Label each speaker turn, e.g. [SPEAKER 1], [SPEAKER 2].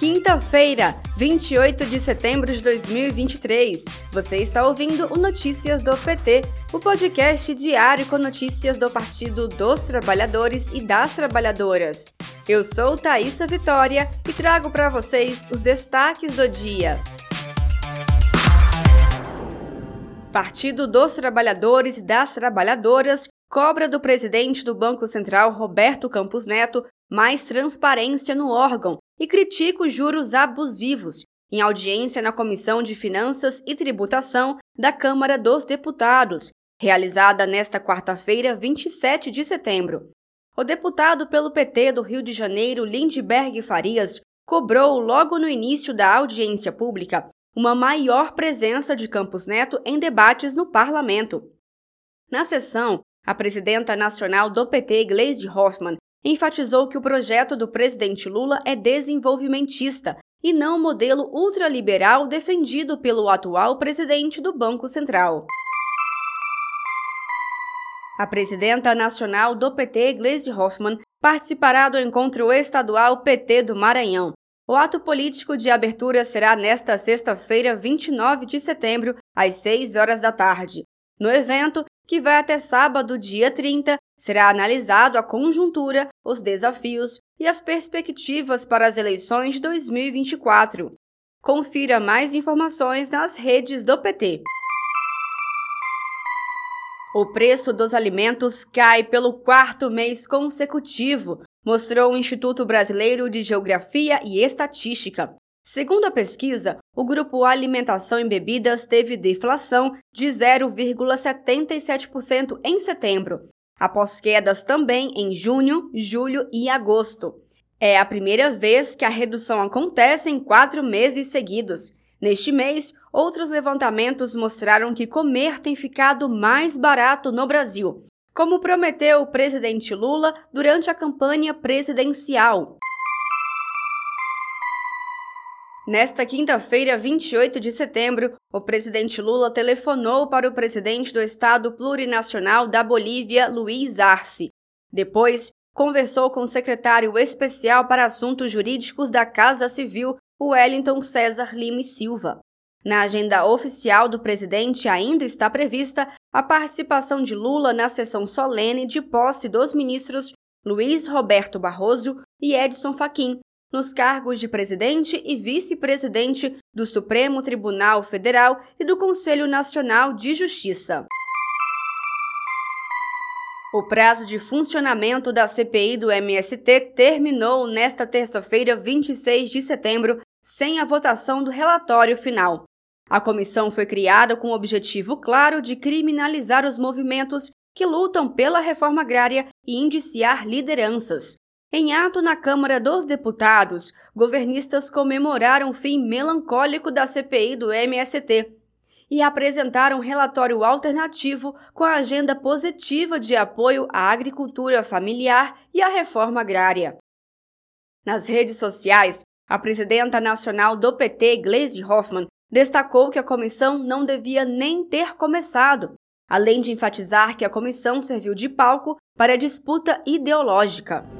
[SPEAKER 1] Quinta-feira, 28 de setembro de 2023. Você está ouvindo o Notícias do PT, o podcast diário com notícias do Partido dos Trabalhadores e das Trabalhadoras. Eu sou Thaisa Vitória e trago para vocês os destaques do dia. Partido dos Trabalhadores e das Trabalhadoras cobra do presidente do Banco Central, Roberto Campos Neto, mais transparência no órgão e critica os juros abusivos em audiência na Comissão de Finanças e Tributação da Câmara dos Deputados, realizada nesta quarta-feira, 27 de setembro. O deputado pelo PT do Rio de Janeiro, Lindbergh Farias, cobrou logo no início da audiência pública uma maior presença de Campos Neto em debates no parlamento. Na sessão, a presidenta nacional do PT, Gleisi Hoffmann, enfatizou que o projeto do presidente Lula é desenvolvimentista e não o modelo ultraliberal defendido pelo atual presidente do Banco Central. A presidenta nacional do PT, Gleisi Hoffmann, participará do encontro estadual PT do Maranhão. O ato político de abertura será nesta sexta-feira, 29 de setembro, às 6 horas da tarde. No evento, que vai até sábado, dia 30, será analisado a conjuntura, os desafios e as perspectivas para as eleições de 2024. Confira mais informações nas redes do PT. O preço dos alimentos cai pelo quarto mês consecutivo, mostrou o Instituto Brasileiro de Geografia e Estatística. Segundo a pesquisa, o grupo Alimentação e Bebidas teve deflação de 0,77% em setembro, após quedas também em junho, julho e agosto. É a primeira vez que a redução acontece em quatro meses seguidos. Neste mês, outros levantamentos mostraram que comer tem ficado mais barato no Brasil, como prometeu o presidente Lula durante a campanha presidencial. Nesta quinta-feira, 28 de setembro, o presidente Lula telefonou para o presidente do Estado Plurinacional da Bolívia, Luiz Arce. Depois, conversou com o secretário especial para assuntos jurídicos da Casa Civil, Wellington César Lima Silva. Na agenda oficial do presidente ainda está prevista a participação de Lula na sessão solene de posse dos ministros Luiz Roberto Barroso e Edson Fachin, nos cargos de presidente e vice-presidente do Supremo Tribunal Federal e do Conselho Nacional de Justiça. O prazo de funcionamento da CPI do MST terminou nesta terça-feira, 26 de setembro, sem a votação do relatório final. A comissão foi criada com o objetivo claro de criminalizar os movimentos que lutam pela reforma agrária e indiciar lideranças. Em ato na Câmara dos Deputados, governistas comemoraram o fim melancólico da CPI do MST e apresentaram um relatório alternativo com a agenda positiva de apoio à agricultura familiar e à reforma agrária. Nas redes sociais, a presidenta nacional do PT, Gleisi Hoffmann, destacou que a comissão não devia nem ter começado, além de enfatizar que a comissão serviu de palco para a disputa ideológica.